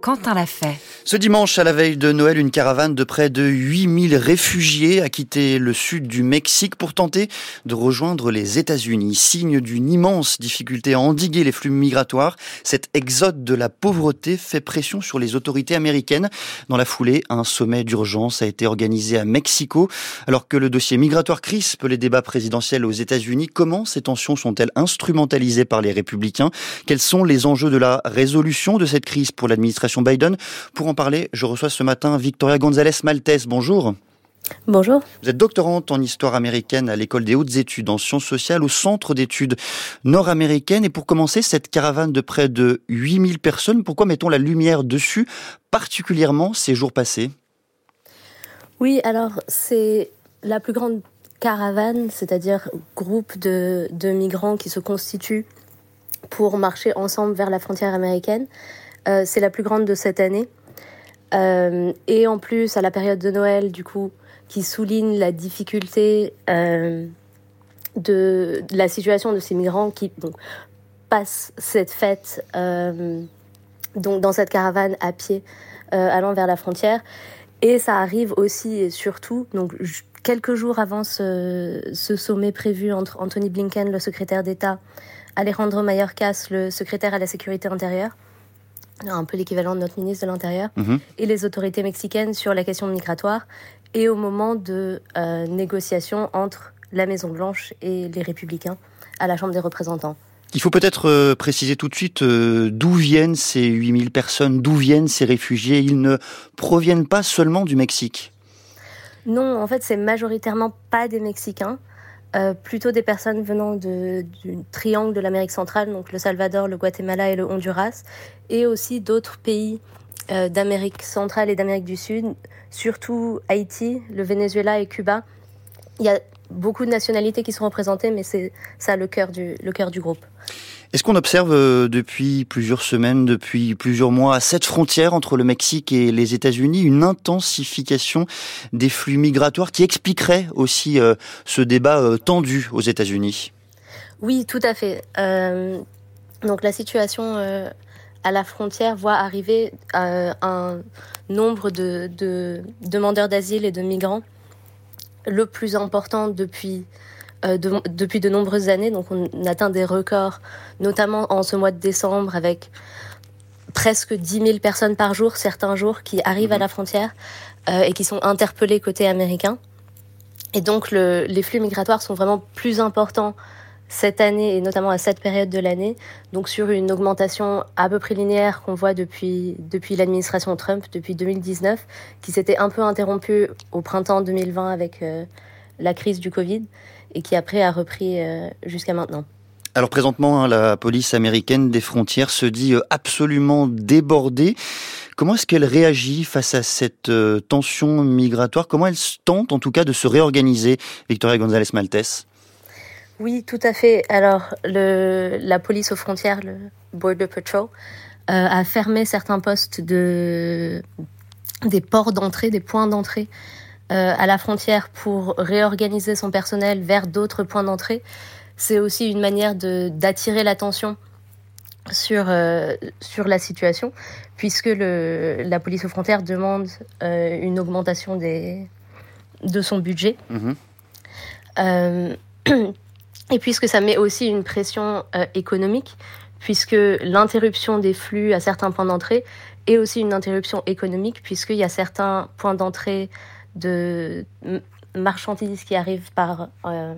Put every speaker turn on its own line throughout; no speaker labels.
Quentin l'a fait.
Ce dimanche, à la veille de Noël, une caravane de près de 8000 réfugiés a quitté le sud du Mexique pour tenter de rejoindre les États-Unis. Signe d'une immense difficulté à endiguer les flux migratoires, cet exode de la pauvreté fait pression sur les autorités américaines. Dans la foulée, un sommet d'urgence a été organisé à Mexico. Alors que le dossier migratoire crispe les débats présidentiels aux États-Unis, comment ces tensions sont-elles instrumentalisées par les républicains? Quels sont les enjeux de la résolution de cette crise pour l'administration Biden. Pour en parler, je reçois ce matin Victoria González Maltese. Bonjour.
Bonjour.
Vous êtes doctorante en histoire américaine à l'école des hautes études en sciences sociales au centre d'études nord-américaines. Et pour commencer, cette caravane de près de 8000 personnes, pourquoi mettons la lumière dessus, particulièrement ces jours passés?
Oui, alors c'est la plus grande caravane, c'est-à-dire groupe de, de migrants qui se constituent pour marcher ensemble vers la frontière américaine. Euh, c'est la plus grande de cette année. Euh, et en plus, à la période de Noël, du coup, qui souligne la difficulté euh, de, la situation de ces migrants qui passent cette fête donc dans cette caravane à pied allant vers la frontière. Et ça arrive aussi et surtout, donc quelques jours avant ce, sommet prévu entre Anthony Blinken, le secrétaire d'État, Alejandro Mayorkas, le secrétaire à la sécurité intérieure, un peu l'équivalent de notre ministre de l'Intérieur, mhm. et les autorités mexicaines sur la question migratoire, et au moment de euh, négociations entre la Maison-Blanche et les républicains à la Chambre des représentants.
Il faut peut-être euh, préciser tout de suite euh, d'où viennent ces 8000 personnes, d'où viennent ces réfugiés. Ils ne proviennent pas seulement du Mexique.
Non, en fait, c'est majoritairement pas des Mexicains. Euh, plutôt des personnes venant du triangle de l'Amérique centrale, donc le Salvador, le Guatemala et le Honduras, et aussi d'autres pays euh, d'Amérique centrale et d'Amérique du Sud, surtout Haïti, le Venezuela et Cuba. Il y a beaucoup de nationalités qui sont représentées, mais c'est ça le cœur du, le cœur du groupe.
Est-ce qu'on observe euh, depuis plusieurs semaines, depuis plusieurs mois, à cette frontière entre le Mexique et les États-Unis, une intensification des flux migratoires qui expliquerait aussi euh, ce débat euh, tendu aux États-Unis?
Oui, tout à fait. donc la situation à la frontière voit arriver un nombre de, de demandeurs d'asile et de migrants le plus important depuis euh, depuis de nombreuses années. Donc on atteint des records, notamment en ce mois de décembre, avec presque 10 000 personnes par jour, certains jours, qui arrivent à mhm. la frontière euh, et qui sont interpellées côté américain. Et donc le, les flux migratoires sont vraiment plus importants cette année et notamment à cette période de l'année, donc sur une augmentation à peu près linéaire qu'on voit depuis, depuis l'administration Trump, depuis 2019, qui s'était un peu interrompue au printemps 2020 avec euh, la crise du Covid et qui après a repris euh, jusqu'à maintenant.
Alors présentement, hein, la police américaine des frontières se dit euh, absolument débordée. Comment est-ce qu'elle réagit face à cette euh, tension migratoire? Comment elle tente en tout cas de se réorganiser, Victoria González Maltes
Oui, tout à fait. Alors le, la police aux frontières, le Border Patrol, a fermé certains postes de des ports d'entrée, des points d'entrée à la frontière pour réorganiser son personnel vers d'autres points d'entrée, c'est aussi une manière d'attirer l'attention sur, euh, sur la situation, puisque le, la police aux frontières demande euh, une augmentation des, de son budget. Mhm. et puisque ça met aussi une pression économique, puisque l'interruption des flux à certains points d'entrée est aussi une interruption économique, puisqu'il y a certains points d'entrée de marchandises qui arrivent par euh,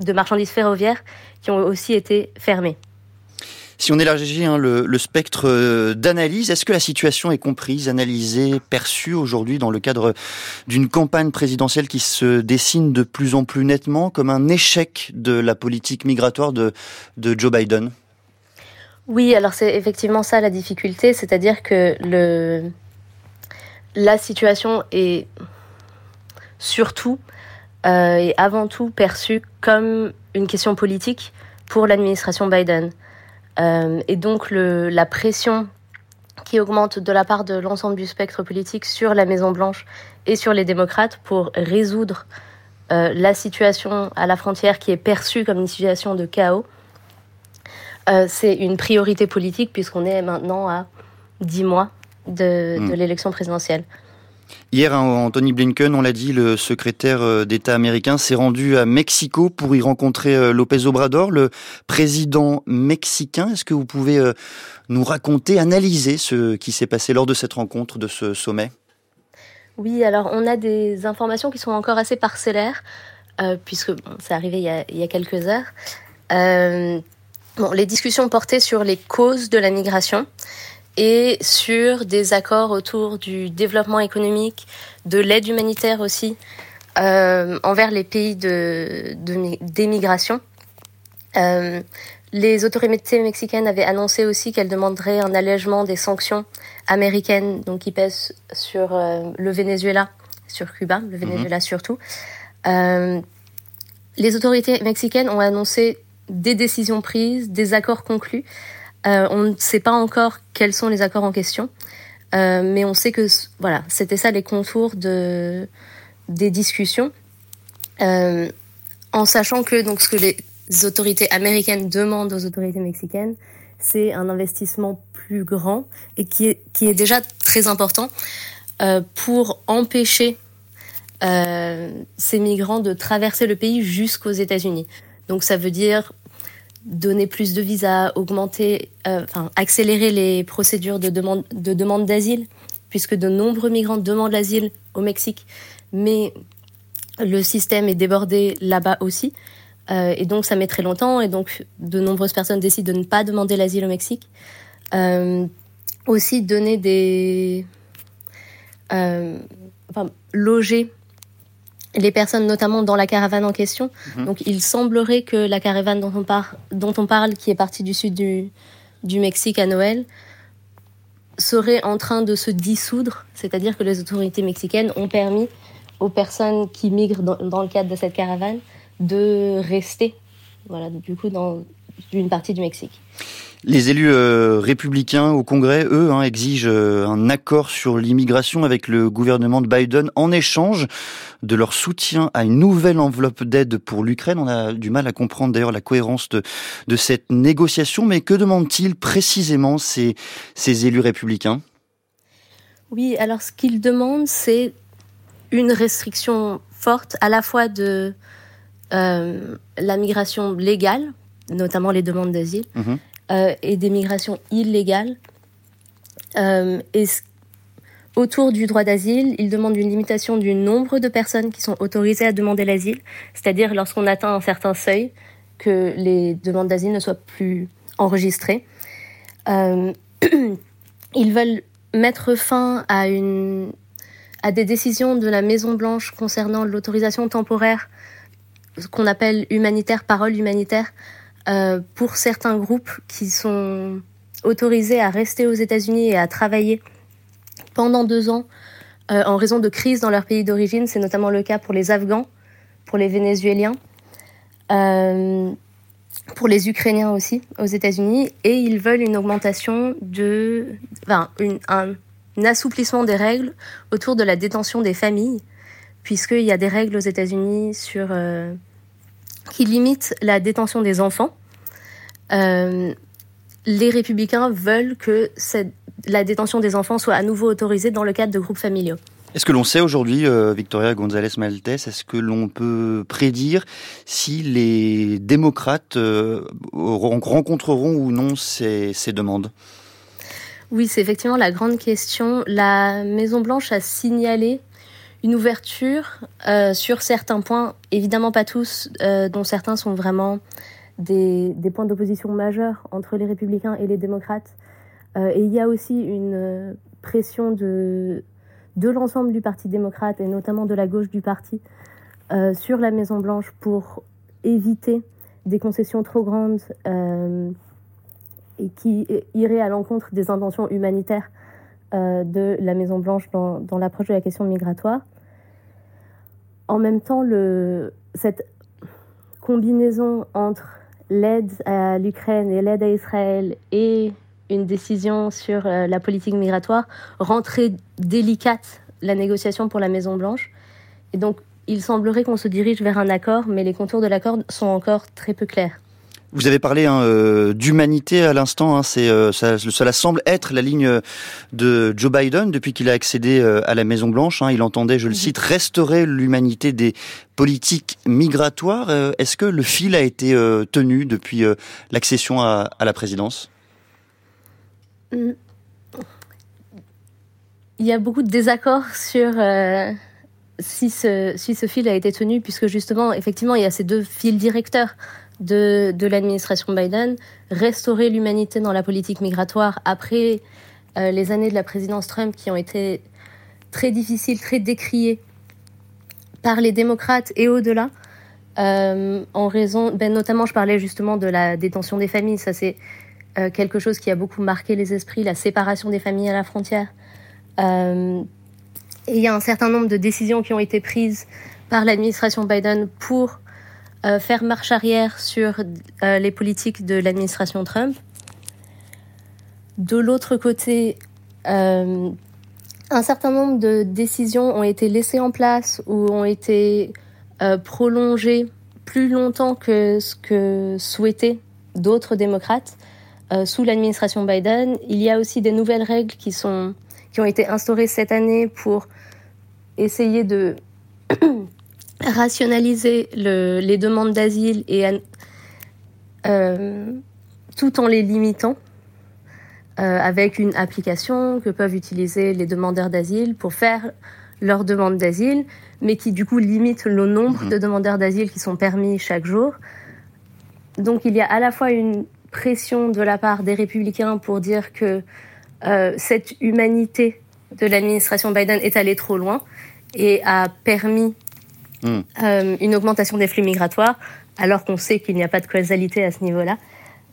de marchandises ferroviaires qui ont aussi été fermées.
Si on élargit hein, le, le, spectre euh, d'analyse, est-ce que la situation est comprise, analysée, perçue aujourd'hui dans le cadre d'une campagne présidentielle qui se dessine de plus en plus nettement comme un échec de la politique migratoire de, de Joe Biden?
Oui, alors c'est effectivement ça la difficulté, c'est-à-dire que le, la situation est surtout euh, et avant tout perçue comme une question politique pour l'administration Biden. Euh, et donc le, la pression qui augmente de la part de l'ensemble du spectre politique sur la Maison-Blanche et sur les démocrates pour résoudre euh, la situation à la frontière qui est perçue comme une situation de chaos c'est une priorité politique puisqu'on est maintenant à 10 mois de, de hmm. l'élection présidentielle.
Hier, Anthony Blinken, on l'a dit, le secrétaire euh, d'État américain s'est rendu à Mexico pour y rencontrer euh, López Obrador, le président mexicain. Est-ce que vous pouvez euh, nous raconter, analyser ce qui s'est passé lors de cette rencontre, de ce sommet?
Oui, alors on a des informations qui sont encore assez parcellaires, puisque bon, c'est arrivé il y, a, quelques heures. les discussions portaient sur les causes de la migration et sur des accords autour du développement économique, de l'aide humanitaire aussi, euh, envers les pays de, d'émigration. Euh, les autorités mexicaines avaient annoncé aussi qu'elles demanderaient un allègement des sanctions américaines, donc qui pèsent sur euh, le Venezuela, sur Cuba, le mhm. Venezuela surtout. Les autorités mexicaines ont annoncé des décisions prises, des accords conclus. Euh, on ne sait pas encore quels sont les accords en question, euh, mais on sait que voilà, c'était ça les contours de, des discussions, euh, en sachant que donc ce que les autorités américaines demandent aux autorités mexicaines, c'est un investissement plus grand et qui est, qui est déjà très important pour empêcher ces migrants de traverser le pays jusqu'aux États-Unis. Donc ça veut dire donner plus de visas, augmenter, euh, accélérer les procédures de demande de demande d'asile, puisque de nombreux migrants demandent l'asile au Mexique, mais le système est débordé là-bas aussi, euh, et donc ça met très longtemps, et donc de nombreuses personnes décident de ne pas demander l'asile au Mexique. Euh, aussi donner des, enfin loger les personnes notamment dans la caravane en question. Mhm. Donc il semblerait que la caravane dont on, dont on parle, qui est partie du sud du, du Mexique à Noël, serait en train de se dissoudre, c'est-à-dire que les autorités mexicaines ont permis aux personnes qui migrent dans, dans le cadre de cette caravane de rester, voilà, du coup, dans une partie du Mexique.
Les élus euh, républicains au Congrès, eux, hein, exigent euh, un accord sur l'immigration avec le gouvernement de Biden en échange de leur soutien à une nouvelle enveloppe d'aide pour l'Ukraine. On a du mal à comprendre d'ailleurs la cohérence de, de cette négociation, mais que demandent-ils précisément ces, ces élus républicains?
Oui, alors ce qu'ils demandent, c'est une restriction forte à la fois de euh, la migration légale, notamment les demandes d'asile, mhm. Euh, et des migrations illégales. Euh, et autour du droit d'asile, il demande une limitation du nombre de personnes qui sont autorisées à demander l'asile, c'est-à-dire lorsqu'on atteint un certain seuil, que les demandes d'asile ne soient plus enregistrées. Euh, ils veulent mettre fin à, une, à des décisions de la Maison Blanche concernant l'autorisation temporaire, ce qu'on appelle humanitaire, parole humanitaire, euh, pour certains groupes qui sont autorisés à rester aux États-Unis et à travailler pendant deux ans euh, en raison de crises dans leur pays d'origine. C'est notamment le cas pour les Afghans, pour les Vénézuéliens, euh, pour les Ukrainiens aussi aux États-Unis. Et ils veulent une augmentation de, enfin, une, un, assouplissement des règles autour de la détention des familles, puisqu'il y a des règles aux États-Unis sur qui limite la détention des enfants. Euh, les républicains veulent que cette, la détention des enfants soit à nouveau autorisée dans le cadre de groupes familiaux.
Est-ce que l'on sait aujourd'hui, euh, Victoria González Maltes, est-ce que l'on peut prédire si les démocrates euh, rencontreront ou non ces, ces demandes?
Oui, c'est effectivement la grande question. La Maison Blanche a signalé une ouverture euh, sur certains points, évidemment pas tous, euh, dont certains sont vraiment des, points d'opposition majeurs entre les républicains et les démocrates. Euh, et il y a aussi une pression de, de l'ensemble du Parti démocrate et notamment de la gauche du parti sur la Maison Blanche pour éviter des concessions trop grandes et qui iraient à l'encontre des intentions humanitaires de la Maison Blanche dans, l'approche de la question migratoire. En même temps, cette combinaison entre l'aide à l'Ukraine et l'aide à Israël et une décision sur euh, la politique migratoire rend très délicate la négociation pour la Maison Blanche. Et donc, il semblerait qu'on se dirige vers un accord, mais les contours de l'accord sont encore très peu clairs.
Vous avez parlé hein, euh, d'humanité à l'instant. Hein, c'est euh, ça, cela semble être la ligne de Joe Biden depuis qu'il a accédé euh, à la Maison Blanche. Hein, il entendait, je le cite, restaurer l'humanité des politiques migratoires. Est-ce que le fil a été tenu depuis l'accession à, à, la présidence?
Il y a beaucoup de désaccords sur si ce, si ce fil a été tenu, puisque justement, effectivement, il y a ces deux fils directeurs de, l'administration Biden, restaurer l'humanité dans la politique migratoire après euh, les années de la présidence Trump qui ont été très difficiles, très décriées par les démocrates et au-delà. Euh, en raison, ben, notamment, je parlais justement de la détention des familles. Ça, c'est euh, quelque chose qui a beaucoup marqué les esprits, la séparation des familles à la frontière. et il y a un certain nombre de décisions qui ont été prises par l'administration Biden pour euh, faire marche arrière sur euh, les politiques de l'administration Trump. De l'autre côté, euh, un certain nombre de décisions ont été laissées en place ou ont été prolongées plus longtemps que ce que souhaitaient d'autres démocrates sous l'administration Biden. Il y a aussi des nouvelles règles qui, sont, qui ont été instaurées cette année pour essayer de rationaliser le, les demandes d'asile et euh, tout en les limitant euh, avec une application que peuvent utiliser les demandeurs d'asile pour faire leur demande d'asile, mais qui du coup limite le nombre mhm. de demandeurs d'asile qui sont permis chaque jour. Donc il y a à la fois une pression de la part des républicains pour dire que euh, cette humanité de l'administration Biden est allée trop loin et a permis Euh, une augmentation des flux migratoires, alors qu'on sait qu'il n'y a pas de causalité à ce niveau-là.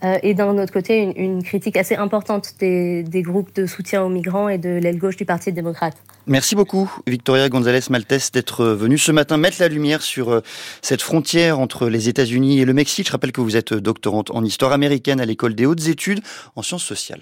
Euh, et d'un autre côté, une, critique assez importante des, des, groupes de soutien aux migrants et de l'aile gauche du Parti démocrate.
Merci beaucoup, Victoria González Maltès, d'être venue ce matin mettre la lumière sur euh, cette frontière entre les États-Unis et le Mexique. Je rappelle que vous êtes doctorante en histoire américaine à l'école des hautes études en sciences sociales.